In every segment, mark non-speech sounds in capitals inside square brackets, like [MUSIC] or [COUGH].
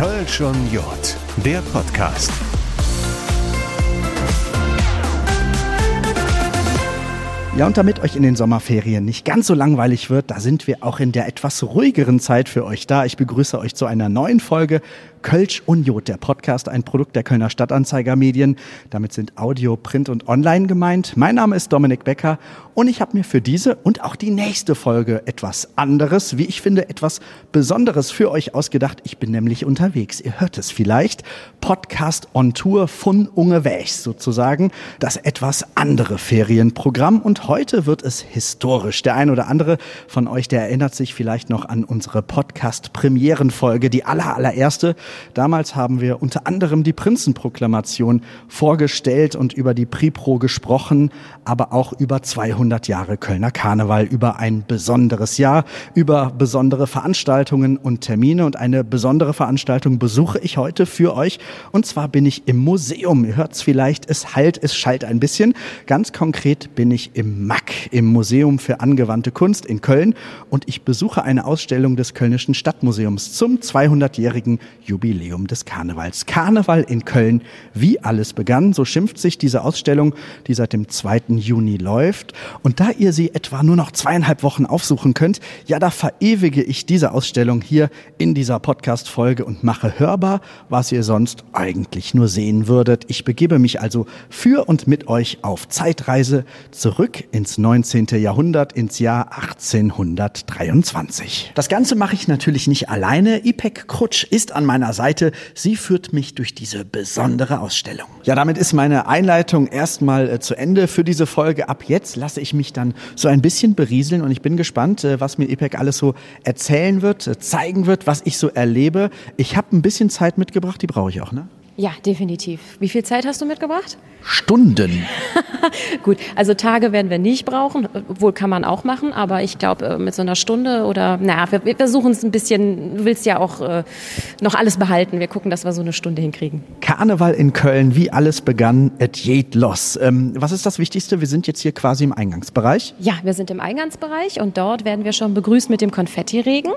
Kölsch und Jod, der Podcast. Ja, und damit euch in den Sommerferien nicht ganz so langweilig wird, da sind wir auch in der etwas ruhigeren Zeit für euch da. Ich begrüße euch zu einer neuen Folge Kölsch Unjod, der Podcast, ein Produkt der Kölner Stadtanzeiger Medien. Damit sind Audio, Print und Online gemeint. Mein Name ist Dominik Becker und ich habe mir für diese und auch die nächste Folge etwas anderes, wie ich finde, etwas Besonderes für euch ausgedacht. Ich bin nämlich unterwegs. Ihr hört es vielleicht. Podcast on Tour von Unge Wächs sozusagen. Das etwas andere Ferienprogramm. Und heute wird es historisch. Der ein oder andere von euch, der erinnert sich vielleicht noch an unsere Podcast-Premierenfolge, die aller, allererste. Damals haben wir unter anderem die Prinzenproklamation vorgestellt und über die Pripro gesprochen, aber auch über 200 Jahre Kölner Karneval, über ein besonderes Jahr, über besondere Veranstaltungen und Termine und eine besondere Veranstaltung besuche ich heute für euch und zwar bin ich im Museum. Ihr hört es vielleicht, es halt, es schallt ein bisschen. Ganz konkret bin ich im MAC, im Museum für angewandte Kunst in Köln und ich besuche eine Ausstellung des Kölnischen Stadtmuseums zum 200-jährigen Jubiläum des Karnevals. Karneval in Köln, wie alles begann, so schimpft sich diese Ausstellung, die seit dem 2. Juni läuft. Und da ihr sie etwa nur noch zweieinhalb Wochen aufsuchen könnt, ja, da verewige ich diese Ausstellung hier in dieser Podcast-Folge und mache hörbar, was ihr sonst eigentlich nur sehen würdet. Ich begebe mich also für und mit euch auf Zeitreise zurück ins 19. Jahrhundert, ins Jahr 1823. Das Ganze mache ich natürlich nicht alleine. Ipek Krutsch ist an meiner meiner Seite. Sie führt mich durch diese besondere Ausstellung. Ja, damit ist meine Einleitung erstmal äh, zu Ende für diese Folge. Ab jetzt lasse ich mich dann so ein bisschen berieseln und ich bin gespannt, äh, was mir EPEC alles so erzählen wird, äh, zeigen wird, was ich so erlebe. Ich habe ein bisschen Zeit mitgebracht, die brauche ich auch, ne? Ja, definitiv. Wie viel Zeit hast du mitgebracht? Stunden. [LAUGHS] Gut, also Tage werden wir nicht brauchen, wohl kann man auch machen, aber ich glaube äh, mit so einer Stunde oder, naja, wir, wir versuchen es ein bisschen, du willst ja auch äh, noch alles behalten, wir gucken, dass wir so eine Stunde hinkriegen. Karneval in Köln, wie alles begann, et jed los. Ähm, was ist das Wichtigste? Wir sind jetzt hier quasi im Eingangsbereich. Ja, wir sind im Eingangsbereich und dort werden wir schon begrüßt mit dem Konfettiregen.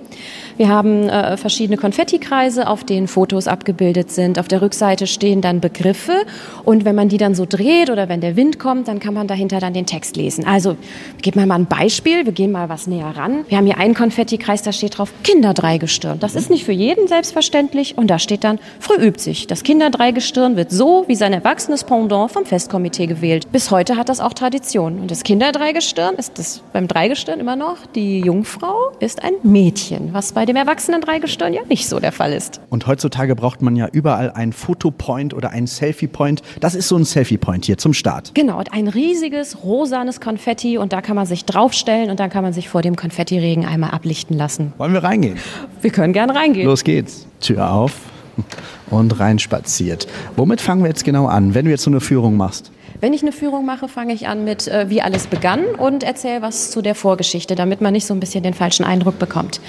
Wir haben äh, verschiedene Konfettikreise, auf denen Fotos abgebildet sind. Auf der Rückseite stehen dann Begriffe und wenn man die dann so dreht oder wenn der Wind kommt, dann kann man dahinter dann den Text lesen. Also gib mir mal ein Beispiel, wir gehen mal was näher ran. Wir haben hier einen Konfettikreis, da steht drauf Kinderdreigestirn. Das ist nicht für jeden selbstverständlich und da steht dann früh übt sich. Das Kinderdreigestirn wird so wie sein erwachsenes Pendant vom Festkomitee gewählt. Bis heute hat das auch Tradition. Und das Kinderdreigestirn ist das beim Dreigestirn immer noch. Die Jungfrau ist ein Mädchen, was bei dem erwachsenen Dreigestirn ja nicht so der Fall ist. Und heutzutage braucht man ja überall einen Fotopoint oder einen Selfie-Point. Das ist so ein Selfie Selfie Point hier zum Start. Genau, ein riesiges rosanes Konfetti und da kann man sich draufstellen und dann kann man sich vor dem Konfettiregen einmal ablichten lassen. Wollen wir reingehen? Wir können gerne reingehen. Los geht's. Tür auf und reinspaziert. Womit fangen wir jetzt genau an, wenn du jetzt so eine Führung machst? Wenn ich eine Führung mache, fange ich an mit, äh, wie alles begann und erzähle was zu der Vorgeschichte, damit man nicht so ein bisschen den falschen Eindruck bekommt.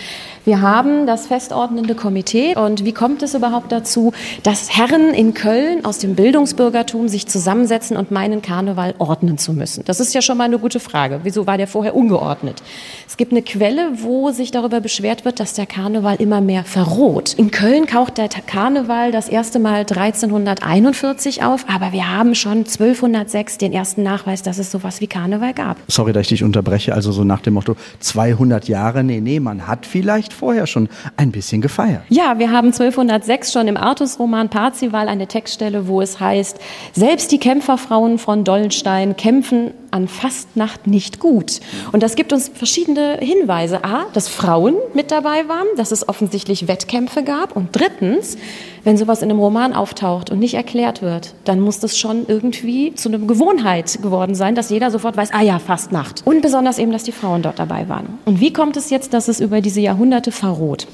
Wir haben das festordnende Komitee und wie kommt es überhaupt dazu, dass Herren in Köln aus dem Bildungsbürgertum sich zusammensetzen und meinen Karneval ordnen zu müssen? Das ist ja schon mal eine gute Frage. Wieso war der vorher ungeordnet? Es gibt eine Quelle, wo sich darüber beschwert wird, dass der Karneval immer mehr verroht. In Köln taucht der Karneval das erste Mal 1341 auf, aber wir haben schon 1200 1906 den ersten Nachweis, dass es sowas wie Karneval gab. Sorry, dass ich dich unterbreche. Also so nach dem Motto 200 Jahre. Nee, nee, man hat vielleicht vorher schon ein bisschen gefeiert. Ja, wir haben 1206 schon im Artus-Roman Parzival eine Textstelle, wo es heißt, selbst die Kämpferfrauen von Dollenstein kämpfen an Fastnacht nicht gut. Und das gibt uns verschiedene Hinweise. A, dass Frauen mit dabei waren, dass es offensichtlich Wettkämpfe gab. Und drittens, wenn sowas in einem Roman auftaucht und nicht erklärt wird, dann muss das schon irgendwie zu einer Gewohnheit geworden sein, dass jeder sofort weiß, ah ja, Fastnacht. Und besonders eben, dass die Frauen dort dabei waren. Und wie kommt es jetzt, dass es über diese Jahrhunderte verroht?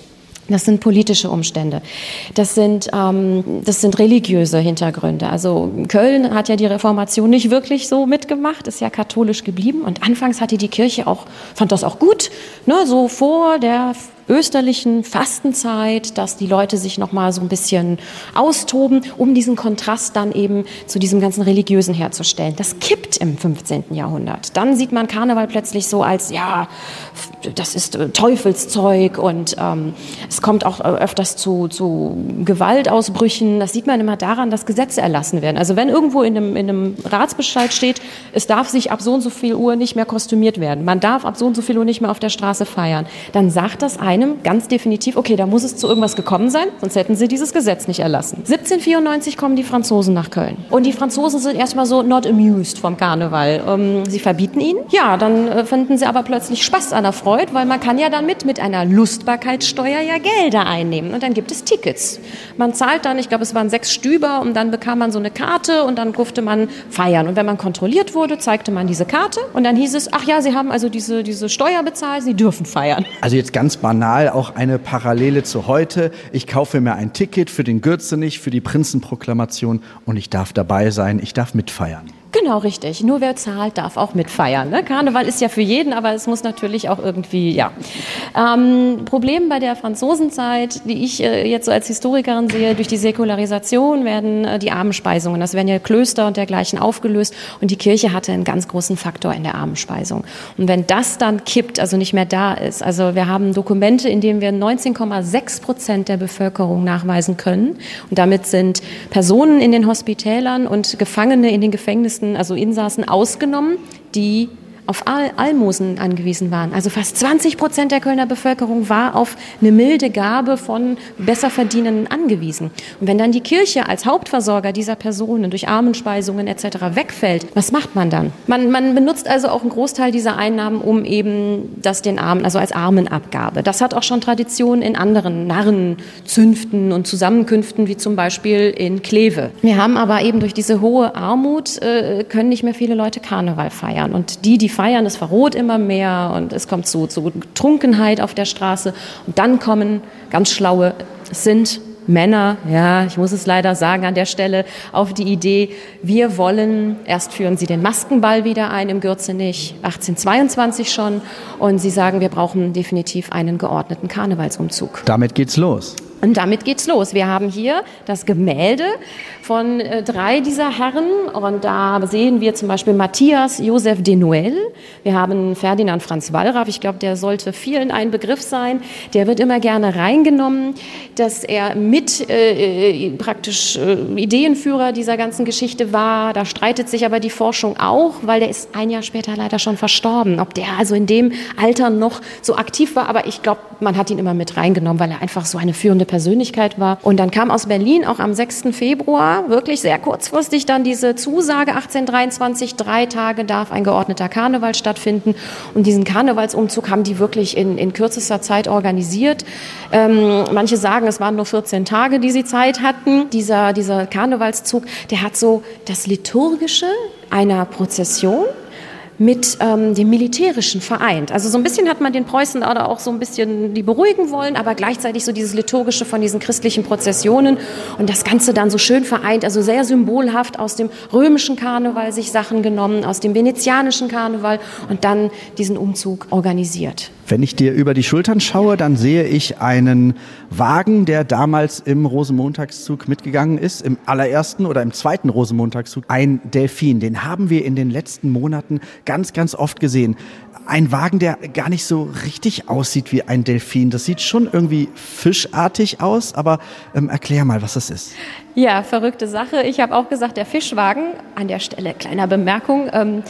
Das sind politische Umstände. Das sind, ähm, das sind religiöse Hintergründe. Also Köln hat ja die Reformation nicht wirklich so mitgemacht, ist ja katholisch geblieben. Und anfangs hatte die Kirche auch, fand das auch gut, ne, so vor der österlichen Fastenzeit, dass die Leute sich noch mal so ein bisschen austoben, um diesen Kontrast dann eben zu diesem ganzen religiösen herzustellen. Das kippt im 15. Jahrhundert. Dann sieht man Karneval plötzlich so als ja, das ist äh, Teufelszeug und ähm, es kommt auch äh, öfters zu, zu Gewaltausbrüchen. Das sieht man immer daran, dass Gesetze erlassen werden. Also wenn irgendwo in einem, in einem Ratsbescheid steht, es darf sich ab so und so viel Uhr nicht mehr kostümiert werden, man darf ab so und so viel Uhr nicht mehr auf der Straße feiern, dann sagt das einem ganz definitiv, okay, da muss es zu irgendwas gekommen sein, sonst hätten sie dieses Gesetz nicht erlassen. 1794 kommen die Franzosen nach Köln. Und die Franzosen sind erstmal so not amused vom Karneval. Ähm, sie verbieten ihn. Ja, dann äh, finden sie aber plötzlich Spaß an der Freude, weil man kann ja damit mit einer Lustbarkeitssteuer ja Gelder einnehmen. Und dann gibt es Tickets. Man zahlt dann, ich glaube, es waren sechs Stüber und dann bekam man so eine Karte und dann durfte man feiern. Und wenn man kontrolliert wurde, zeigte man diese Karte und dann hieß es, ach ja, Sie haben also diese, diese Steuer bezahlt, Sie dürfen feiern. Also jetzt ganz banal auch eine Parallele zu heute. Ich kaufe mir ein Ticket für den Gürzenich, für die Prinzenproklamation und ich darf dabei sein, ich darf mitfeiern. Genau, richtig. Nur wer zahlt, darf auch mitfeiern. Ne? Karneval ist ja für jeden, aber es muss natürlich auch irgendwie, ja. Ähm, Problem bei der Franzosenzeit, die ich äh, jetzt so als Historikerin sehe, durch die Säkularisation werden äh, die Armenspeisungen, das werden ja Klöster und dergleichen aufgelöst und die Kirche hatte einen ganz großen Faktor in der Armenspeisung. Und wenn das dann kippt, also nicht mehr da ist, also wir haben Dokumente, in denen wir 19,6 Prozent der Bevölkerung nachweisen können und damit sind Personen in den Hospitälern und Gefangene in den Gefängnissen Gefängnissen, also Insassen ausgenommen, die auf Al Almosen angewiesen waren. Also fast 20 Prozent der Kölner Bevölkerung war auf eine milde Gabe von Besserverdienenden angewiesen. Und wenn dann die Kirche als Hauptversorger dieser Personen durch Armenspeisungen etc. wegfällt, was macht man dann? Man, man benutzt also auch einen Großteil dieser Einnahmen, um eben das den Armen, also als Armenabgabe. Das hat auch schon Tradition in anderen Narrenzünften und Zusammenkünften, wie zum Beispiel in Kleve. Wir haben aber eben durch diese hohe Armut, äh, können nicht mehr viele Leute Karneval feiern. Und die, die feiern, es verroht immer mehr und es kommt zu, zu Trunkenheit auf der Straße. Und dann kommen ganz schlaue, sind Männer, ja, ich muss es leider sagen an der Stelle, auf die Idee, wir wollen, erst führen sie den Maskenball wieder ein im Gürzenich, 1822 schon, und sie sagen, wir brauchen definitiv einen geordneten Karnevalsumzug. Damit geht's los. Und damit geht's los. Wir haben hier das Gemälde von äh, drei dieser Herren und da sehen wir zum Beispiel Matthias Joseph de Noël. Wir haben Ferdinand Franz Wallraff. Ich glaube, der sollte vielen ein Begriff sein. Der wird immer gerne reingenommen, dass er mit äh, äh, praktisch äh, Ideenführer dieser ganzen Geschichte war. Da streitet sich aber die Forschung auch, weil der ist ein Jahr später leider schon verstorben. Ob der also in dem Alter noch so aktiv war, aber ich glaube, man hat ihn immer mit reingenommen, weil er einfach so eine führende Persönlichkeit war. Und dann kam aus Berlin auch am 6. Februar, wirklich sehr kurzfristig, dann diese Zusage 1823, drei Tage darf ein geordneter Karneval stattfinden. Und diesen Karnevalsumzug haben die wirklich in, in kürzester Zeit organisiert. Ähm, manche sagen, es waren nur 14 Tage, die sie Zeit hatten. Dieser, dieser Karnevalszug, der hat so das Liturgische einer Prozession mit ähm, dem Militärischen vereint. Also so ein bisschen hat man den Preußen da auch so ein bisschen die beruhigen wollen, aber gleichzeitig so dieses Liturgische von diesen christlichen Prozessionen und das Ganze dann so schön vereint, also sehr symbolhaft aus dem römischen Karneval sich Sachen genommen, aus dem venezianischen Karneval und dann diesen Umzug organisiert. Wenn ich dir über die Schultern schaue, dann sehe ich einen Wagen, der damals im Rosenmontagszug mitgegangen ist, im allerersten oder im zweiten Rosenmontagszug, ein Delfin. Den haben wir in den letzten Monaten ganz, ganz oft gesehen. Ein Wagen, der gar nicht so richtig aussieht wie ein Delfin. Das sieht schon irgendwie fischartig aus, aber ähm, erklär mal, was das ist. Ja, verrückte Sache. Ich habe auch gesagt, der Fischwagen. An der Stelle kleiner Bemerkung. Ähm,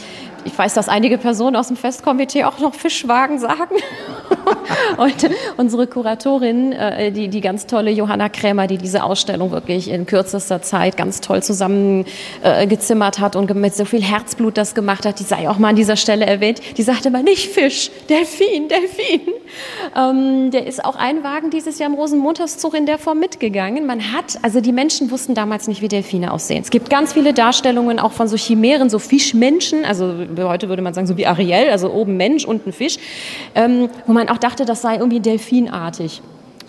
ich weiß, dass einige Personen aus dem Festkomitee auch noch Fischwagen sagen. [LAUGHS] und unsere Kuratorin, äh, die, die ganz tolle Johanna Krämer, die diese Ausstellung wirklich in kürzester Zeit ganz toll zusammengezimmert äh, hat und mit so viel Herzblut das gemacht hat, die sei auch mal an dieser Stelle erwähnt, die sagte mal nicht Fisch, Delfin, Delfin. Ähm, der ist auch ein Wagen dieses Jahr im Rosenmontagszug in der Form mitgegangen. Man hat, also die Menschen wussten damals nicht, wie Delfine aussehen. Es gibt ganz viele Darstellungen auch von so Chimären, so Fischmenschen, also heute würde man sagen so wie Ariel, also oben Mensch, unten Fisch, ähm, wo man auch dachte, das sei irgendwie delfinartig.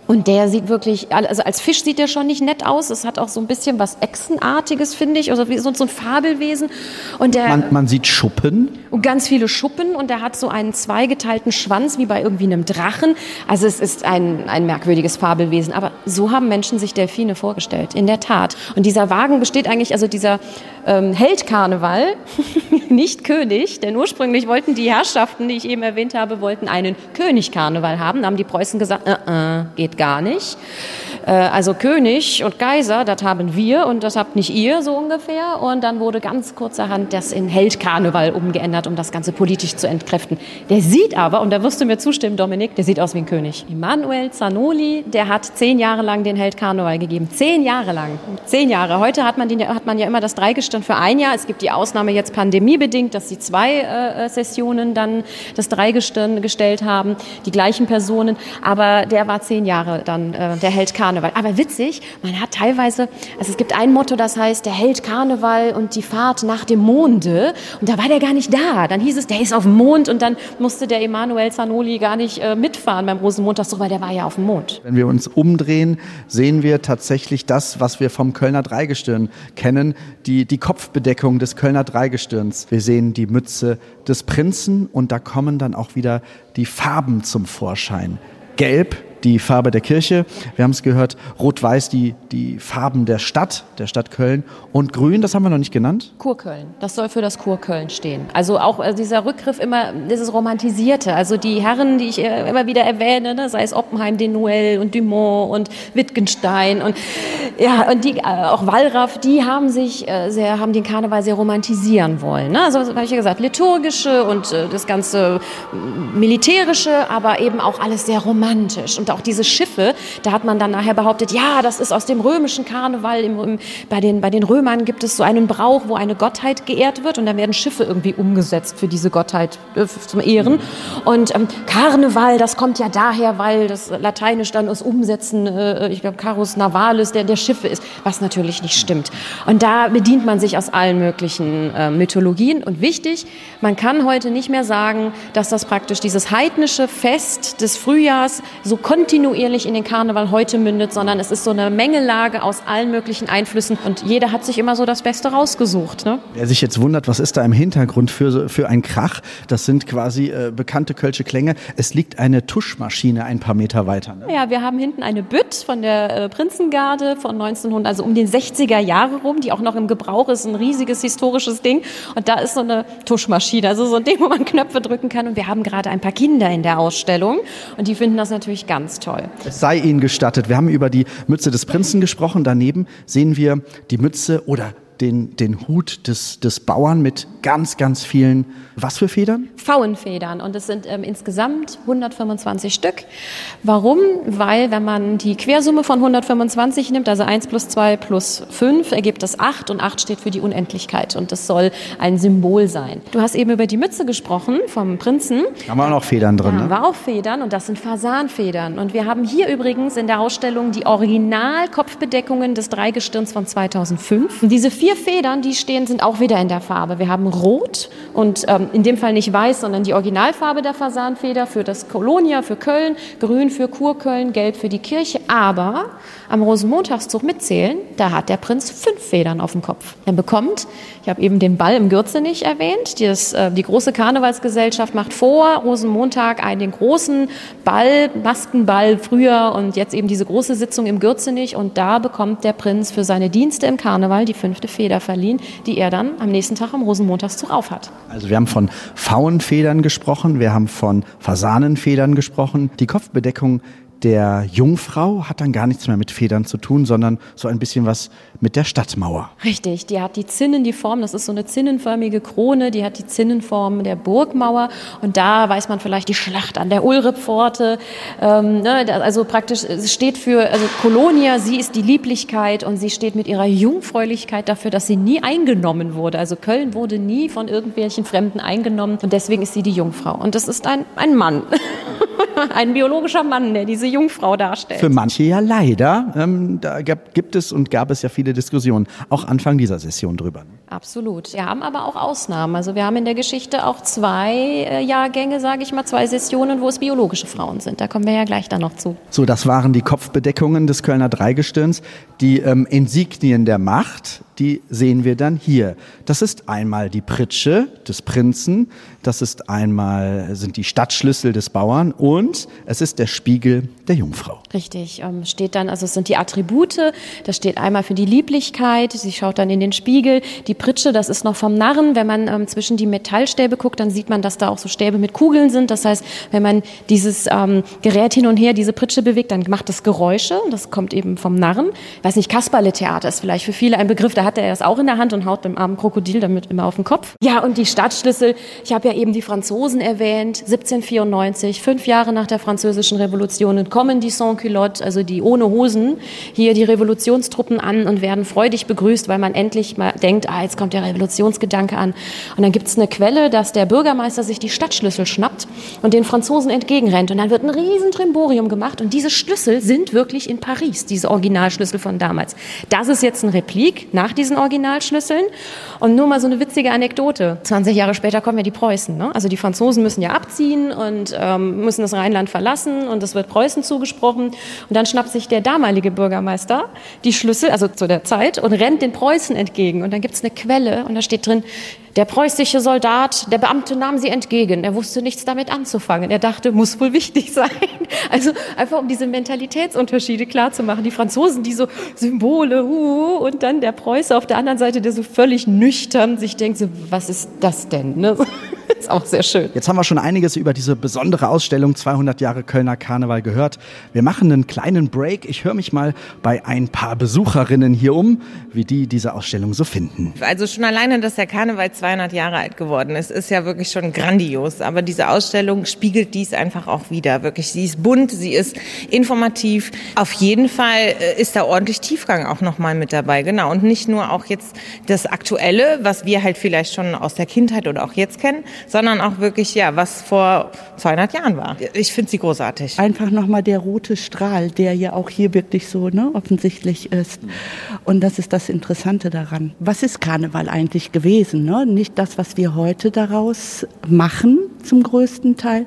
Und der sieht wirklich, also als Fisch sieht der schon nicht nett aus. Es hat auch so ein bisschen was Echsenartiges, finde ich, oder wie so, ein Fabelwesen. Und der, Man, man sieht Schuppen. und ganz viele Schuppen und der hat so einen zweigeteilten Schwanz wie bei irgendwie einem Drachen. Also es ist ein, ein merkwürdiges Fabelwesen. Aber so haben Menschen sich Delfine vorgestellt, in der Tat. Und dieser Wagen besteht eigentlich, also dieser ähm, Heldkarneval, [LAUGHS] nicht König, denn ursprünglich wollten die Herrschaften, die ich eben erwähnt habe, wollten einen Königkarneval haben. Da haben die Preußen gesagt, äh, äh, geht gar nicht. Äh, also König und Kaiser, das haben wir und das habt nicht ihr, so ungefähr. Und dann wurde ganz kurzerhand das in Heldkarneval umgeändert, um das Ganze politisch zu entkräften. Der sieht aber, und da wirst du mir zustimmen, Dominik, der sieht aus wie ein König. Emanuel Zanoli, der hat zehn Jahre lang den Heldkarneval gegeben. Zehn Jahre lang. Zehn Jahre. Heute hat man, den, hat man ja immer das Dreigestirn für ein Jahr. Es gibt die Ausnahme jetzt pandemiebedingt, dass sie zwei äh, Sessionen dann das Dreigestirn gestellt haben, die gleichen Personen. Aber der war zehn Jahre dann äh, der Held Karneval. Aber witzig, man hat teilweise, also es gibt ein Motto, das heißt der Held Karneval und die Fahrt nach dem Monde. Und da war der gar nicht da. Dann hieß es, der ist auf dem Mond und dann musste der Emanuel Zanoli gar nicht äh, mitfahren beim Rosenmontagszug, weil der war ja auf dem Mond. Wenn wir uns umdrehen, sehen wir tatsächlich das, was wir vom Kölner Dreigestirn kennen, die, die Kopfbedeckung des Kölner Dreigestirns. Wir sehen die Mütze des Prinzen und da kommen dann auch wieder die Farben zum Vorschein. Gelb, die Farbe der Kirche. Wir haben es gehört, rot-weiß die, die Farben der Stadt, der Stadt Köln. Und grün, das haben wir noch nicht genannt. Kurköln. Das soll für das Kurköln stehen. Also auch also dieser Rückgriff immer, dieses Romantisierte. Also die Herren, die ich äh, immer wieder erwähne, ne, sei es Oppenheim, Denuel und Dumont und Wittgenstein und ja und die äh, auch Wallraff, die haben sich äh, sehr, haben den Karneval sehr romantisieren wollen. Ne? Also habe ich ja gesagt, liturgische und äh, das ganze äh, militärische, aber eben auch alles sehr romantisch und auch diese Schiffe. Da hat man dann nachher behauptet, ja, das ist aus dem römischen Karneval. Im, im, bei den bei den Römern gibt es so einen Brauch, wo eine Gottheit geehrt wird und dann werden Schiffe irgendwie umgesetzt für diese Gottheit äh, zum Ehren. Und ähm, Karneval, das kommt ja daher, weil das Lateinisch dann aus Umsetzen, äh, ich glaube, Carus Navalis, der der Schiffe ist, was natürlich nicht stimmt. Und da bedient man sich aus allen möglichen äh, Mythologien. Und wichtig, man kann heute nicht mehr sagen, dass das praktisch dieses heidnische Fest des Frühjahrs so kontinuierlich in den Karneval heute mündet, sondern es ist so eine Mengelage aus allen möglichen Einflüssen und jeder hat sich immer so das Beste rausgesucht. Ne? Wer sich jetzt wundert, was ist da im Hintergrund für, für ein Krach, das sind quasi äh, bekannte Kölsche Klänge. Es liegt eine Tuschmaschine ein paar Meter weiter. Ne? Ja, wir haben hinten eine Bütt von der äh, Prinzengarde von 1900, also um den 60er Jahre rum, die auch noch im Gebrauch ist, ein riesiges historisches Ding. Und da ist so eine Tuschmaschine, also so ein Ding, wo man Knöpfe drücken kann. Und wir haben gerade ein paar Kinder in der Ausstellung und die finden das natürlich ganz toll. Es sei Ihnen gestattet. Wir haben über die Mütze des Prinzen gesprochen. Daneben sehen wir die Mütze oder den, den Hut des, des Bauern mit ganz, ganz vielen, was für Federn? Pfauenfedern und es sind ähm, insgesamt 125 Stück. Warum? Weil wenn man die Quersumme von 125 nimmt, also 1 plus 2 plus 5, ergibt das 8 und 8 steht für die Unendlichkeit und das soll ein Symbol sein. Du hast eben über die Mütze gesprochen vom Prinzen. Da haben wir auch noch Federn drin. Da haben Ne? wir auch Federn und das sind Fasanfedern. Und wir haben hier übrigens in der Ausstellung die Original-Kopfbedeckungen des Dreigestirns von 2005. Und diese vier Federn, die stehen, sind auch wieder in der Farbe. Wir haben Rot und ähm, in dem Fall nicht weiß, sondern die Originalfarbe der Fasanfeder für das Kolonia, für Köln, Grün für Kurköln, Gelb für die Kirche. Aber am Rosenmontagszug mitzählen, da hat der Prinz fünf Federn auf dem Kopf. Er bekommt, ich habe eben den Ball im Gürzenich erwähnt, das, äh, die große Karnevalsgesellschaft macht vor Rosenmontag einen den großen Ball, Maskenball früher und jetzt eben diese große Sitzung im Gürzenich und da bekommt der Prinz für seine Dienste im Karneval die fünfte Feder verliehen, die er dann am nächsten Tag am Rosenmontagszug aufhat. Also wir haben von Pfauenfedern gesprochen, wir haben von Fasanenfedern gesprochen. Die Kopfbedeckung der Jungfrau hat dann gar nichts mehr mit Federn zu tun, sondern so ein bisschen was mit der Stadtmauer. Richtig, die hat die Zinnen, die Form, das ist so eine zinnenförmige Krone, die hat die Zinnenform der Burgmauer und da weiß man vielleicht die Schlacht an der Ulrippforte. Ähm, ne, also praktisch, es steht für, also Kolonia, sie ist die Lieblichkeit und sie steht mit ihrer Jungfräulichkeit dafür, dass sie nie eingenommen wurde. Also Köln wurde nie von irgendwelchen Fremden eingenommen und deswegen ist sie die Jungfrau. Und das ist ein, ein Mann, [LAUGHS] ein biologischer Mann, der diese Jungfrau darstellt. Für manche ja leider. Ähm, da gab, gibt es und gab es ja viele Diskussionen, auch Anfang dieser Session drüber. Absolut. Wir haben aber auch Ausnahmen. Also wir haben in der Geschichte auch zwei äh, Jahrgänge, sage ich mal, zwei Sessionen, wo es biologische Frauen sind. Da kommen wir ja gleich dann noch zu. So, das waren die Kopfbedeckungen des Kölner Dreigestirns. Die ähm, Insignien der Macht, die sehen wir dann hier. Das ist einmal die Pritsche des Prinzen, das ist einmal sind die Stadtschlüssel des Bauern und es ist der Spiegel der Jungfrau. Richtig, ähm, steht dann, also es sind die Attribute, das steht einmal für die Lieblichkeit, sie schaut dann in den Spiegel, die Pritsche, das ist noch vom Narren, wenn man ähm, zwischen die Metallstäbe guckt, dann sieht man, dass da auch so Stäbe mit Kugeln sind, das heißt, wenn man dieses ähm, Gerät hin und her, diese Pritsche bewegt, dann macht das Geräusche, das kommt eben vom Narren. Ich weiß nicht, Kasperle-Theater ist vielleicht für viele ein Begriff, da hat er das auch in der Hand und haut dem armen Krokodil damit immer auf den Kopf. Ja, und die Stadtschlüssel, ich habe ja eben die Franzosen erwähnt, 1794, fünf Jahre nach der französischen Revolution, kommen die Sans-Culottes, also die ohne Hosen, hier die Revolutionstruppen an und werden freudig begrüßt, weil man endlich mal denkt, ah, jetzt kommt der Revolutionsgedanke an. Und dann gibt es eine Quelle, dass der Bürgermeister sich die Stadtschlüssel schnappt und den Franzosen entgegenrennt. Und dann wird ein riesen Trimborium gemacht und diese Schlüssel sind wirklich in Paris, diese Originalschlüssel von damals. Das ist jetzt ein Replik nach diesen Originalschlüsseln. Und nur mal so eine witzige Anekdote. 20 Jahre später kommen ja die Preußen. Ne? Also die Franzosen müssen ja abziehen und ähm, müssen das Rheinland verlassen und es wird Preußen zugesprochen. Und dann schnappt sich der damalige Bürgermeister die Schlüssel, also zu der Zeit, und rennt den Preußen entgegen. Und dann gibt es eine Quelle und da steht drin, der preußische Soldat, der Beamte nahm sie entgegen. Er wusste nichts damit anzufangen. Er dachte, muss wohl wichtig [LAUGHS] sein. Also einfach um diese Mentalitätsunterschiede klarzumachen. Die Franzosen, die so Symbole, uh, und dann der Preuße auf der anderen Seite, der so völlig nüchtern sich denkt, so, was ist das denn? Ne? [LAUGHS] [LAUGHS] ist auch sehr schön. Jetzt haben wir schon einiges über diese besondere Ausstellung 200 Jahre Kölner Karneval gehört. Wir machen einen kleinen Break. Ich höre mich mal bei ein paar Besucherinnen hier um, wie die diese Ausstellung so finden. Also schon alleine, dass der Karneval 200 Jahre alt geworden ist, ist ja wirklich schon grandios. Aber diese Ausstellung spiegelt dies einfach auch wieder. Wirklich, sie ist bunt, sie ist informativ. Auf jeden Fall äh, ist da ordentlich Tiefgang auch nochmal mit dabei. Genau. Und nicht nur auch jetzt das Aktuelle, was wir halt vielleicht schon aus der Kindheit oder auch jetzt kennen, sondern auch wirklich, ja, was vor 200 Jahren war. Ich finde sie großartig. Einfach nochmal der rote Strahl, der ja auch hier wirklich so ne, offensichtlich ist. Und das ist das Interessante daran. Was ist Karneval eigentlich gewesen? Ne? Nicht das, was wir heute daraus machen, zum größten Teil,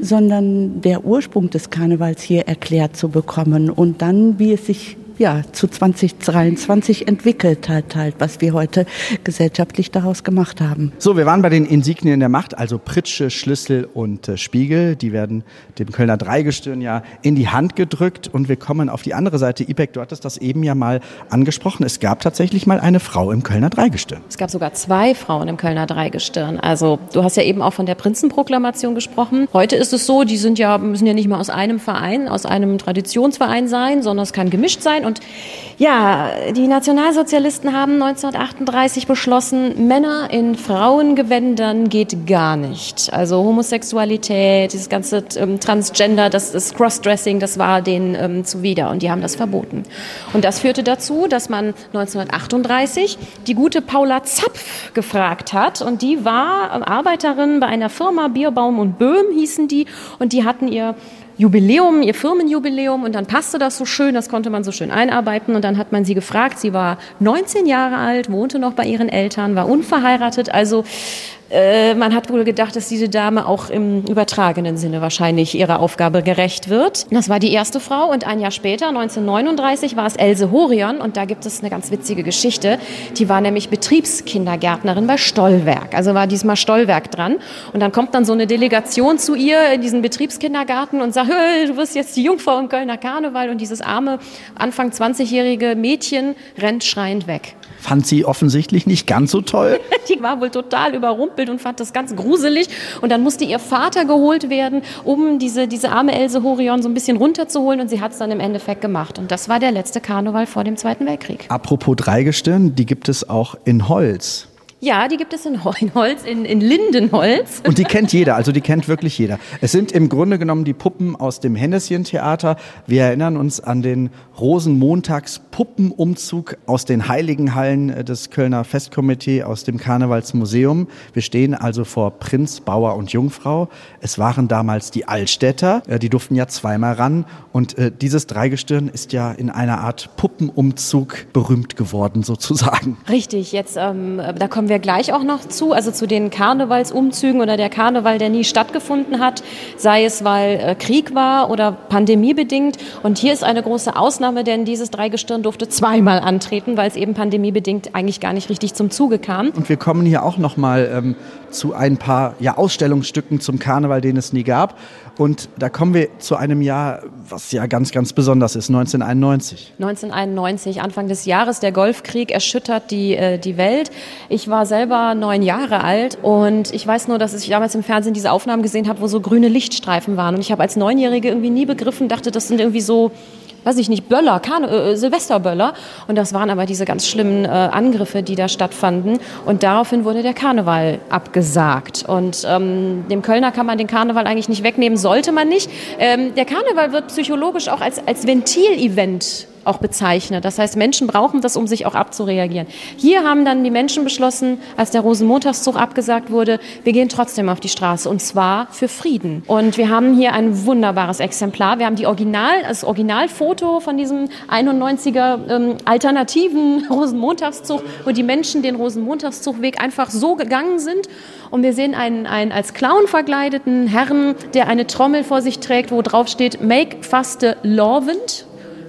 sondern der Ursprung des Karnevals hier erklärt zu bekommen und dann, wie es sich ja, zu 2023 entwickelt hat, halt, was wir heute gesellschaftlich daraus gemacht haben. So, wir waren bei den Insignien der Macht, also Pritsche, Schlüssel und äh, Spiegel. Die werden dem Kölner Dreigestirn ja in die Hand gedrückt und wir kommen auf die andere Seite. Ipek, du hattest das eben ja mal angesprochen. Es gab tatsächlich mal eine Frau im Kölner Dreigestirn. Es gab sogar zwei Frauen im Kölner Dreigestirn. Also, du hast ja eben auch von der Prinzenproklamation gesprochen. Heute ist es so, die sind ja, müssen ja nicht mehr aus einem Verein, aus einem Traditionsverein sein, sondern es kann gemischt sein und ja, die Nationalsozialisten haben 1938 beschlossen, Männer in Frauengewändern geht gar nicht. Also Homosexualität, dieses ganze ähm, Transgender, das, das Crossdressing, das war denen ähm, zuwider und die haben das verboten. Und das führte dazu, dass man 1938 die gute Paula Zapf gefragt hat und die war Arbeiterin bei einer Firma Bierbaum und Böhm hießen die und die hatten ihr Jubiläum, ihr Firmenjubiläum. Und dann passte das so schön, das konnte man so schön einarbeiten. Und dann hat man sie gefragt. Sie war 19 Jahre alt, wohnte noch bei ihren Eltern, war unverheiratet, also äh, man hat wohl gedacht, dass diese Dame auch im übertragenen Sinne wahrscheinlich ihrer Aufgabe gerecht wird. Das war die erste Frau und ein Jahr später, 1939, war es Else Horion. Und da gibt es eine ganz witzige Geschichte. Die war nämlich Betriebskindergärtnerin bei Stollwerk, also war diesmal Stollwerk dran. Und dann kommt dann so eine Delegation zu ihr in diesen Betriebskindergarten und sagt, du wirst jetzt die Jungfrau im Kölner Karneval. Und dieses arme Anfang 20-jährige Mädchen rennt schreiend weg fand sie offensichtlich nicht ganz so toll. [LAUGHS] Die war wohl total überrumpelt und fand das ganz gruselig. Und dann musste ihr Vater geholt werden, um diese, diese arme Else Horion so ein bisschen runterzuholen. Und sie hat es dann im Endeffekt gemacht. Und das war der letzte Karneval vor dem Zweiten Weltkrieg. Apropos Dreigestirn, die gibt es auch in Holz. Ja, die gibt es in Holz, in, in Lindenholz. Und die kennt jeder, also die kennt wirklich jeder. Es sind im Grunde genommen die Puppen aus dem Henneschen-Theater. Wir erinnern uns an den Rosenmontags-Puppenumzug aus den Heiligenhallen des Kölner Festkomitee aus dem Karnevalsmuseum. Wir stehen also vor Prinz, Bauer und Jungfrau. Es waren damals die Altstädter, äh, die durften ja zweimal ran. Und äh, dieses Dreigestirn ist ja in einer Art Puppenumzug berühmt geworden, sozusagen. Richtig, jetzt ähm, da kommen wir gleich auch noch zu, also zu den Karnevalsumzügen oder der Karneval, der nie stattgefunden hat, sei es weil äh, Krieg war oder pandemiebedingt. Und hier ist eine große Ausnahme, denn dieses Dreigestirn durfte zweimal antreten, weil es eben pandemiebedingt eigentlich gar nicht richtig zum Zuge kam. Und wir kommen hier auch noch mal ähm, zu ein paar ja, Ausstellungsstücken zum Karneval, den es nie gab. Und da kommen wir zu einem Jahr, was ja ganz, ganz besonders ist, 1991. 1991, Anfang des Jahres, der Golfkrieg erschüttert die, äh, die Welt. Ich war selber neun Jahre alt und ich weiß nur, dass ich damals im Fernsehen diese Aufnahmen gesehen habe, wo so grüne Lichtstreifen waren. Und ich habe als Neunjährige irgendwie nie begriffen, dachte, das sind irgendwie so weiß ich nicht, Böller, Karne äh, Silvesterböller. Und das waren aber diese ganz schlimmen äh, Angriffe, die da stattfanden. Und daraufhin wurde der Karneval abgesagt. Und ähm, dem Kölner kann man den Karneval eigentlich nicht wegnehmen, sollte man nicht. Ähm, der Karneval wird psychologisch auch als, als Ventilevent auch bezeichnet. Das heißt, Menschen brauchen das, um sich auch abzureagieren. Hier haben dann die Menschen beschlossen, als der Rosenmontagszug abgesagt wurde, wir gehen trotzdem auf die Straße und zwar für Frieden. Und wir haben hier ein wunderbares Exemplar. Wir haben die Original, das Originalfoto von diesem 91er ähm, alternativen [LAUGHS] Rosenmontagszug, wo die Menschen den Rosenmontagszugweg einfach so gegangen sind. Und wir sehen einen, einen als Clown verkleideten Herrn, der eine Trommel vor sich trägt, wo drauf steht Make Faste Lovend.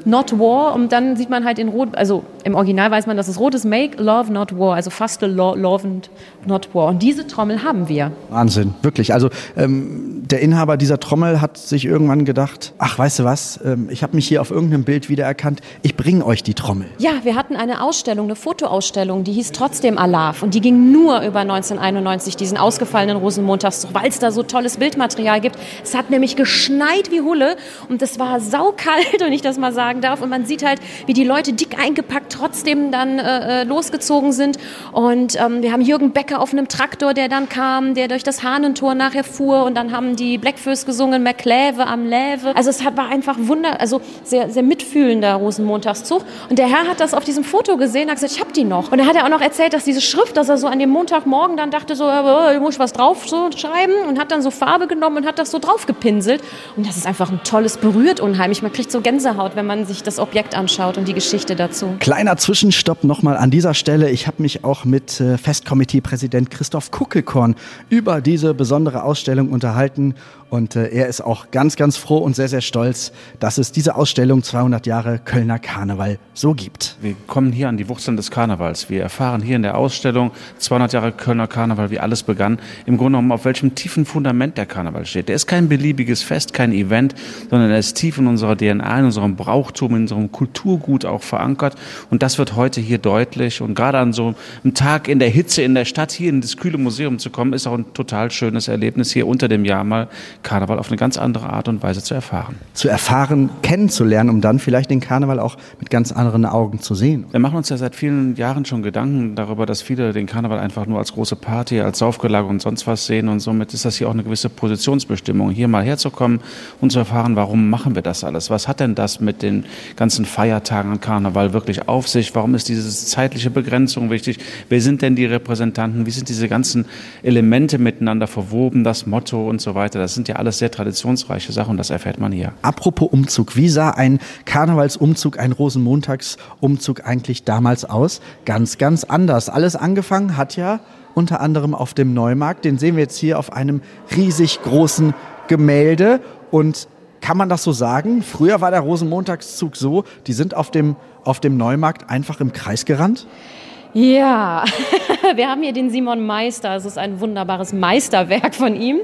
Not War und dann sieht man halt in Rot, also im Original weiß man, dass es rot ist, Make Love Not War, also faste lo Love and Not War. Und diese Trommel haben wir. Wahnsinn, wirklich. Also ähm, der Inhaber dieser Trommel hat sich irgendwann gedacht, ach, weißt du was, ähm, ich habe mich hier auf irgendeinem Bild wiedererkannt, ich bringe euch die Trommel. Ja, wir hatten eine Ausstellung, eine Fotoausstellung, die hieß trotzdem Alav und die ging nur über 1991, diesen ausgefallenen Rosenmontagszug, weil es da so tolles Bildmaterial gibt. Es hat nämlich geschneit wie Hulle und es war saukalt, [LAUGHS] wenn ich das mal sagen darf. Und man sieht halt, wie die Leute dick eingepackt trotzdem dann äh, äh, losgezogen sind. Und ähm, wir haben Jürgen Becker auf einem Traktor, der dann kam, der durch das Hahnentor nachher fuhr. Und dann haben die Blackfurs gesungen, McLäve am Läve. Also es war einfach wunder, also sehr, sehr mitfühlender Rosenmontagszug. Und der Herr hat das auf diesem Foto gesehen, hat gesagt, ich habe die noch. Und er hat ja auch noch erzählt, dass diese Schrift, dass er so an dem Montagmorgen dann dachte, so, äh, ich muss was drauf so schreiben und hat dann so Farbe genommen und hat das so drauf gepinselt. Und das ist einfach ein tolles, berührt unheimlich. Man kriegt so Gänsehaut, wenn man sich das Objekt anschaut und die Geschichte dazu. Kleiner Zwischenstopp nochmal an dieser Stelle. Ich habe mich auch mit äh, Festkomitee-Präsident Christoph Kuckelkorn über diese besondere Ausstellung unterhalten und äh, er ist auch ganz, ganz froh und sehr, sehr stolz, dass es diese Ausstellung 200 Jahre Kölner Karneval so gibt. Wir kommen hier an die Wurzeln des Karnevals. Wir erfahren hier in der Ausstellung 200 Jahre Kölner Karneval, wie alles begann. Im Grunde genommen, auf welchem tiefen Fundament der Karneval steht. Der ist kein beliebiges Fest, kein Event, sondern er ist tief in unserer DNA, in unserem Brauchtum, in unserem Kulturgut auch verankert. Und das wird heute hier deutlich. Und gerade an so einem Tag in der Hitze in der Stadt, hier in das kühle Museum zu kommen, ist auch ein total schönes Erlebnis, hier unter dem Jahr mal Karneval auf eine ganz andere Art und Weise zu erfahren. Zu erfahren, kennenzulernen, um dann vielleicht den Karneval auch mit ganz anderen Augen zu sehen. Wir machen uns ja seit vielen Jahren schon Gedanken darüber, dass viele den Karneval einfach nur als große Party, als Saufgelage und sonst was sehen und somit ist das hier auch eine gewisse Positionsbestimmung, hier mal herzukommen und zu erfahren, warum machen wir das alles? Was hat denn das mit den ganzen Feiertagen an Karneval wirklich auf sich? Warum ist diese zeitliche Begrenzung wichtig? Wer sind denn die Repräsentanten? Wie sind diese ganzen Elemente miteinander verwoben? Das Motto und so weiter. Das sind ja alles sehr traditionsreiche Sachen und das erfährt man hier. Apropos Umzug, wie sah ein Karnevalsumzug, ein Rosenmontagsumzug eigentlich damals aus? Ganz, ganz anders. Alles angefangen hat ja unter anderem auf dem Neumarkt. Den sehen wir jetzt hier auf einem riesig großen Gemälde und kann man das so sagen? Früher war der Rosenmontagszug so, die sind auf dem, auf dem Neumarkt einfach im Kreis gerannt? Ja, [LAUGHS] wir haben hier den Simon Meister. Es ist ein wunderbares Meisterwerk von ihm.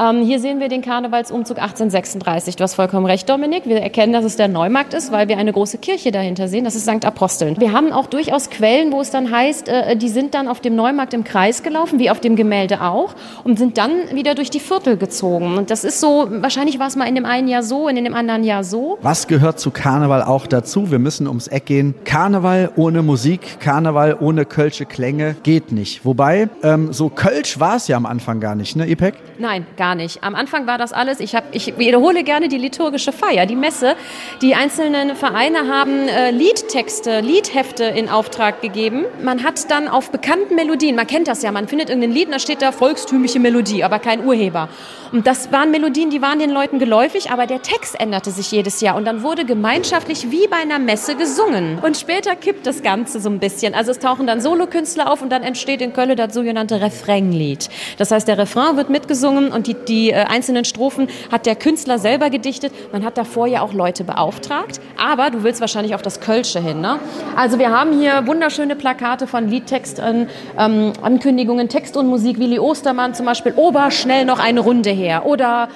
Ähm, hier sehen wir den Karnevalsumzug 1836. Du hast vollkommen recht, Dominik. Wir erkennen, dass es der Neumarkt ist, weil wir eine große Kirche dahinter sehen. Das ist St. Aposteln. Wir haben auch durchaus Quellen, wo es dann heißt, äh, die sind dann auf dem Neumarkt im Kreis gelaufen, wie auf dem Gemälde auch, und sind dann wieder durch die Viertel gezogen. Und das ist so, wahrscheinlich war es mal in dem einen Jahr so, in dem anderen Jahr so. Was gehört zu Karneval auch dazu? Wir müssen ums Eck gehen. Karneval ohne Musik, Karneval ohne kölsche Klänge geht nicht. Wobei, ähm, so Kölsch war es ja am Anfang gar nicht, ne, Ipek? Nein, gar nicht. Am Anfang war das alles, ich, hab, ich wiederhole gerne die liturgische Feier, die Messe. Die einzelnen Vereine haben äh, Liedtexte, Liedhefte in Auftrag gegeben. Man hat dann auf bekannten Melodien, man kennt das ja, man findet irgendein Lied da steht da volkstümliche Melodie, aber kein Urheber. Und das waren Melodien, die waren den Leuten geläufig, aber der Text änderte sich jedes Jahr und dann wurde gemeinschaftlich wie bei einer Messe gesungen. Und später kippt das Ganze so ein bisschen. Also es tauchen dann Solokünstler auf und dann entsteht in Köln das sogenannte Refrainlied. Das heißt, der Refrain wird mitgesungen und die, die äh, einzelnen Strophen hat der Künstler selber gedichtet. Man hat davor ja auch Leute beauftragt, aber du willst wahrscheinlich auf das Kölsche hin. Ne? Also wir haben hier wunderschöne Plakate von Liedtexten, ähm, Ankündigungen, Text und Musik. Willi Ostermann zum Beispiel, Ober, schnell noch eine Runde her. Oder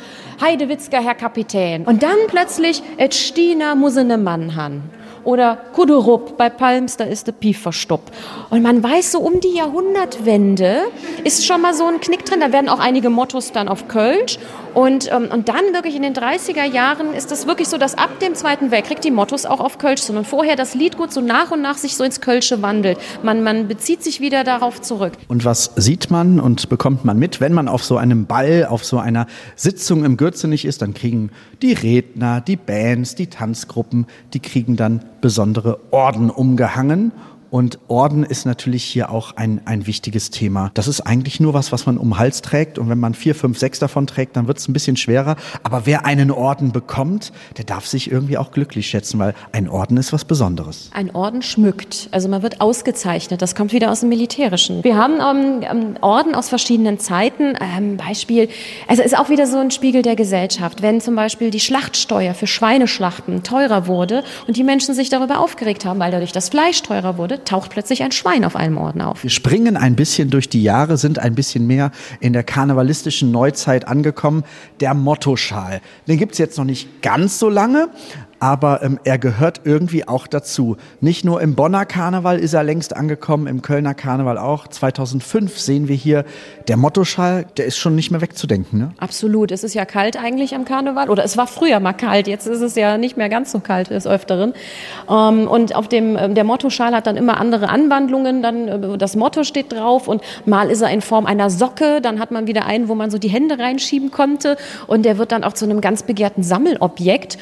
Heidewitzka, Herr Kapitän. Und dann plötzlich, et Stina muss ne Mann han. Oder Kuderup, bei Palms, da ist der Pief verstoppt. Und man weiß so um die Jahrhundertwende ist schon mal so ein Knick drin. Da werden auch einige Mottos dann auf Kölsch. Und, ähm, und dann wirklich in den 30er Jahren ist es wirklich so, dass ab dem Zweiten Weltkrieg die Mottos auch auf Kölsch sind. Und vorher das Liedgut so nach und nach sich so ins Kölsche wandelt. Man, man bezieht sich wieder darauf zurück. Und was sieht man und bekommt man mit, wenn man auf so einem Ball, auf so einer Sitzung im Gürzenich ist, dann kriegen die Redner, die Bands, die Tanzgruppen, die kriegen dann besondere Orden umgehangen. Und Orden ist natürlich hier auch ein, ein wichtiges Thema. Das ist eigentlich nur was, was man um den Hals trägt. Und wenn man vier, fünf, sechs davon trägt, dann wird es ein bisschen schwerer. Aber wer einen Orden bekommt, der darf sich irgendwie auch glücklich schätzen, weil ein Orden ist was Besonderes. Ein Orden schmückt. Also man wird ausgezeichnet. Das kommt wieder aus dem Militärischen. Wir haben ähm, Orden aus verschiedenen Zeiten. Ähm, Beispiel, also ist auch wieder so ein Spiegel der Gesellschaft. Wenn zum Beispiel die Schlachtsteuer für Schweineschlachten teurer wurde und die Menschen sich darüber aufgeregt haben, weil dadurch das Fleisch teurer wurde, taucht plötzlich ein Schwein auf einem Orden auf. Wir springen ein bisschen durch die Jahre, sind ein bisschen mehr in der karnevalistischen Neuzeit angekommen. Der Mottoschal. Den gibt's jetzt noch nicht ganz so lange, aber ähm, er gehört irgendwie auch dazu. Nicht nur im Bonner Karneval ist er längst angekommen, im Kölner Karneval auch. 2005 sehen wir hier der Mottoschal, der ist schon nicht mehr wegzudenken. Ne? Absolut. Es ist ja kalt eigentlich am Karneval oder es war früher mal kalt. Jetzt ist es ja nicht mehr ganz so kalt des Öfteren. Ähm, und auf dem ähm, der Mottoschal hat dann immer andere Anwandlungen. Dann äh, das Motto steht drauf und mal ist er in Form einer Socke. Dann hat man wieder einen, wo man so die Hände reinschieben konnte und der wird dann auch zu einem ganz begehrten Sammelobjekt.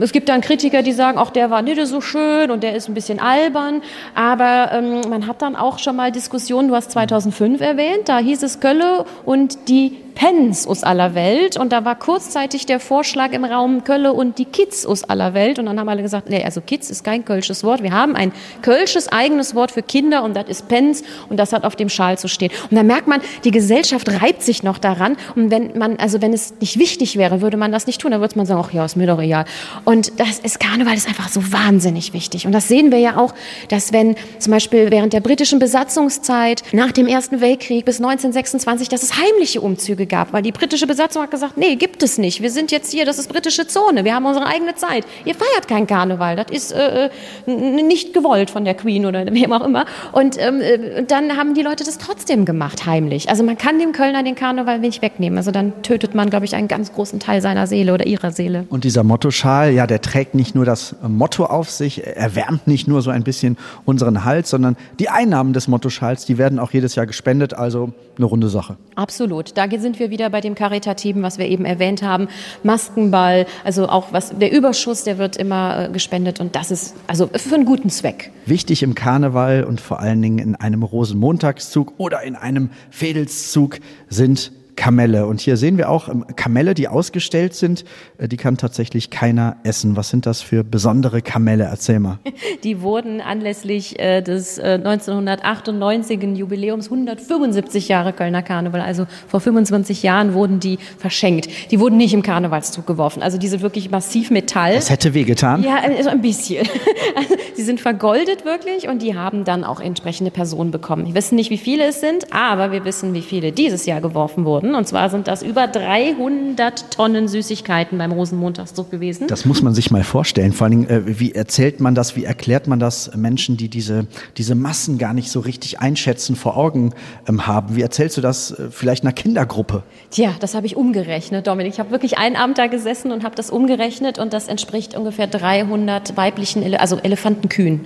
Es gibt dann Kritiker, die sagen, auch der war nicht so schön und der ist ein bisschen albern. Aber ähm, man hat dann auch schon mal Diskussionen, du hast 2005 erwähnt, da hieß es Kölle und die Pens aus aller Welt. Und da war kurzzeitig der Vorschlag im Raum Kölle und die Kids aus aller Welt. Und dann haben alle gesagt, nee, also Kids ist kein kölsches Wort. Wir haben ein kölsches eigenes Wort für Kinder und das ist Pens und das hat auf dem Schal zu stehen. Und da merkt man, die Gesellschaft reibt sich noch daran. Und wenn man, also wenn es nicht wichtig wäre, würde man das nicht tun. Dann würde man sagen, ach ja, ist mir doch egal. Und das ist Karneval ist einfach so wahnsinnig wichtig. Und das sehen wir ja auch, dass wenn zum Beispiel während der britischen Besatzungszeit nach dem Ersten Weltkrieg bis 1926, dass es heimliche Umzüge gab, weil die britische Besatzung hat gesagt, nee, gibt es nicht. Wir sind jetzt hier, das ist britische Zone, wir haben unsere eigene Zeit. Ihr feiert kein Karneval, das ist äh, nicht gewollt von der Queen oder [LAUGHS] wem auch immer. Und ähm, dann haben die Leute das trotzdem gemacht, heimlich. Also man kann dem Kölner den Karneval nicht wegnehmen. Also dann tötet man, glaube ich, einen ganz großen Teil seiner Seele oder ihrer Seele. Und dieser Mottoschal, ja, der trägt nicht nur das Motto auf sich, er wärmt nicht nur so ein bisschen unseren Hals, sondern die Einnahmen des Mottoschals, die werden auch jedes Jahr gespendet, also eine runde Sache. Absolut. Da sind wir wieder bei dem Karitativen, was wir eben erwähnt haben. Maskenball, also auch was, der Überschuss, der wird immer gespendet und das ist also für einen guten Zweck. Wichtig im Karneval und vor allen Dingen in einem Rosenmontagszug oder in einem Fädelszug sind Kamelle. Und hier sehen wir auch ähm, Kamelle, die ausgestellt sind. Äh, die kann tatsächlich keiner essen. Was sind das für besondere Kamelle? Erzähl mal. [LAUGHS] Die wurden anlässlich äh, des 1998. Jubiläums 175 Jahre Kölner Karneval, also vor 25 Jahren wurden die verschenkt. Die wurden nicht im Karnevalszug geworfen. Also die sind wirklich massiv Metall. Das hätte wehgetan. Ja, also ein bisschen. [LAUGHS] Also, sie sind vergoldet wirklich und die haben dann auch entsprechende Personen bekommen. Wir wissen nicht, wie viele es sind, aber wir wissen, wie viele dieses Jahr geworfen wurden. Gefunden. Und zwar sind das über 300 Tonnen Süßigkeiten beim Rosenmontagszug gewesen. Das muss man sich mal vorstellen. Vor allen Dingen, äh, wie erzählt man das, wie erklärt man das Menschen, die diese, diese Massen gar nicht so richtig einschätzen, vor Augen ähm, haben? Wie erzählst du das äh, vielleicht einer Kindergruppe? Tja, das habe ich umgerechnet, Dominik. Ich habe wirklich einen Abend da gesessen und habe das umgerechnet und das entspricht ungefähr 300 weiblichen, Ele also Elefantenkühen.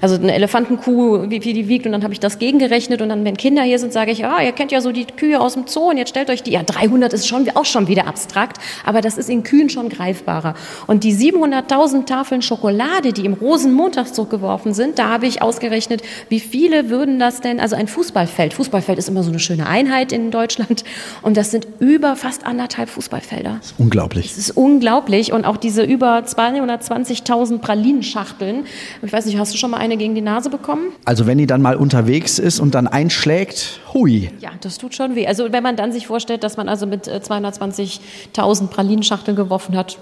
Also eine Elefantenkuh, wie viel die wiegt und dann habe ich das gegengerechnet und dann, wenn Kinder hier sind, sage ich, ah, ihr kennt ja so die Kühe aus dem Zoo und jetzt stellt euch die, ja 300 ist schon auch schon wieder abstrakt, aber das ist in Kühen schon greifbarer. Und die 700.000 Tafeln Schokolade, die im Rosenmontagszug geworfen sind, da habe ich ausgerechnet, wie viele würden das denn, also ein Fußballfeld, Fußballfeld ist immer so eine schöne Einheit in Deutschland und das sind über fast anderthalb Fußballfelder. Das ist unglaublich. Das ist unglaublich und auch diese über 220.000 Pralinenschachteln. Ich weiß nicht, hast du schon mal eine gegen die Nase bekommen? Also wenn die dann mal unterwegs ist und dann einschlägt, hui. Ja, das tut schon weh. Also wenn man dann sich vorstellt, dass man also mit 220.000 äh, Pralinenschachteln geworfen hat,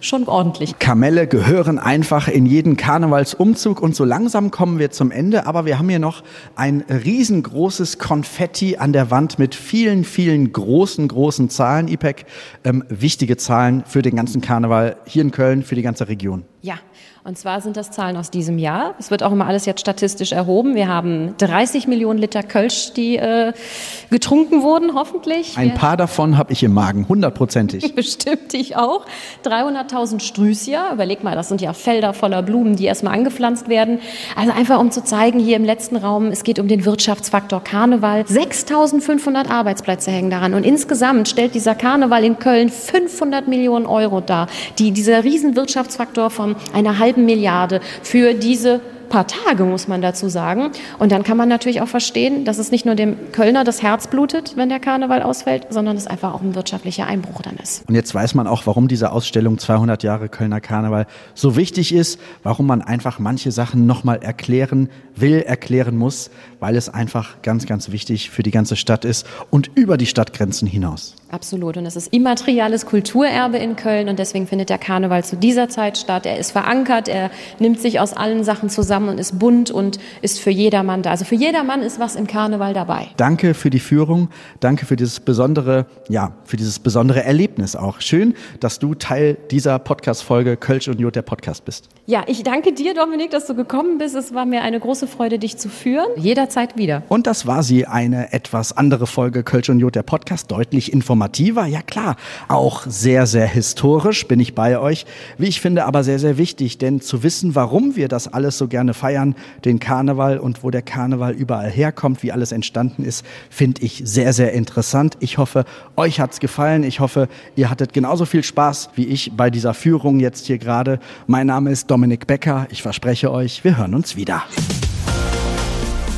schon ordentlich. Kamelle gehören einfach in jeden Karnevalsumzug und so langsam kommen wir zum Ende, aber wir haben hier noch ein riesengroßes Konfetti an der Wand mit vielen, vielen großen, großen Zahlen, IPEC, ähm, wichtige Zahlen für den ganzen Karneval hier in Köln, für die ganze Region. Ja, und zwar sind das Zahlen aus diesem Jahr. Es wird auch immer alles jetzt statistisch erhoben. Wir haben 30 Millionen Liter Kölsch, die äh, getrunken wurden, hoffentlich. Ein paar davon habe ich im Magen, hundertprozentig. [LAUGHS] Bestimmt ich auch. 300.000 Strüßia. Überleg mal, das sind ja Felder voller Blumen, die erstmal angepflanzt werden. Also einfach um zu zeigen, hier im letzten Raum, es geht um den Wirtschaftsfaktor Karneval. 6.500 Arbeitsplätze hängen daran. Und insgesamt stellt dieser Karneval in Köln 500 Millionen Euro dar. Die, dieser Riesenwirtschaftsfaktor von einer halben halben Milliarde für diese paar Tage, muss man dazu sagen. Und dann kann man natürlich auch verstehen, dass es nicht nur dem Kölner das Herz blutet, wenn der Karneval ausfällt, sondern es einfach auch ein wirtschaftlicher Einbruch dann ist. Und jetzt weiß man auch, warum diese Ausstellung 200 Jahre Kölner Karneval so wichtig ist, warum man einfach manche Sachen nochmal erklären will, erklären muss, weil es einfach ganz, ganz wichtig für die ganze Stadt ist und über die Stadtgrenzen hinaus. Absolut. Und es ist immateriales Kulturerbe in Köln und deswegen findet der Karneval zu dieser Zeit statt. Er ist verankert, er nimmt sich aus allen Sachen zusammen und ist bunt und ist für jedermann da. Also für jedermann ist was im Karneval dabei. Danke für die Führung. Danke für dieses besondere, ja, für dieses besondere Erlebnis auch. Schön, dass du Teil dieser Podcast-Folge Kölsch und Jod der Podcast bist. Ja, ich danke dir, Dominik, dass du gekommen bist. Es war mir eine große Freude, dich zu führen. Jederzeit wieder. Und das war sie, eine etwas andere Folge Kölsch und Jod der Podcast. Deutlich informativ informativer, ja klar, auch sehr, sehr historisch bin ich bei euch, wie ich finde, aber sehr, sehr wichtig, denn zu wissen, warum wir das alles so gerne feiern, den Karneval und wo der Karneval überall herkommt, wie alles entstanden ist, finde ich sehr, sehr interessant. Ich hoffe, euch hat's gefallen. Ich hoffe, ihr hattet genauso viel Spaß wie ich bei dieser Führung jetzt hier gerade. Mein Name ist Dominik Becker. Ich verspreche euch, wir hören uns wieder.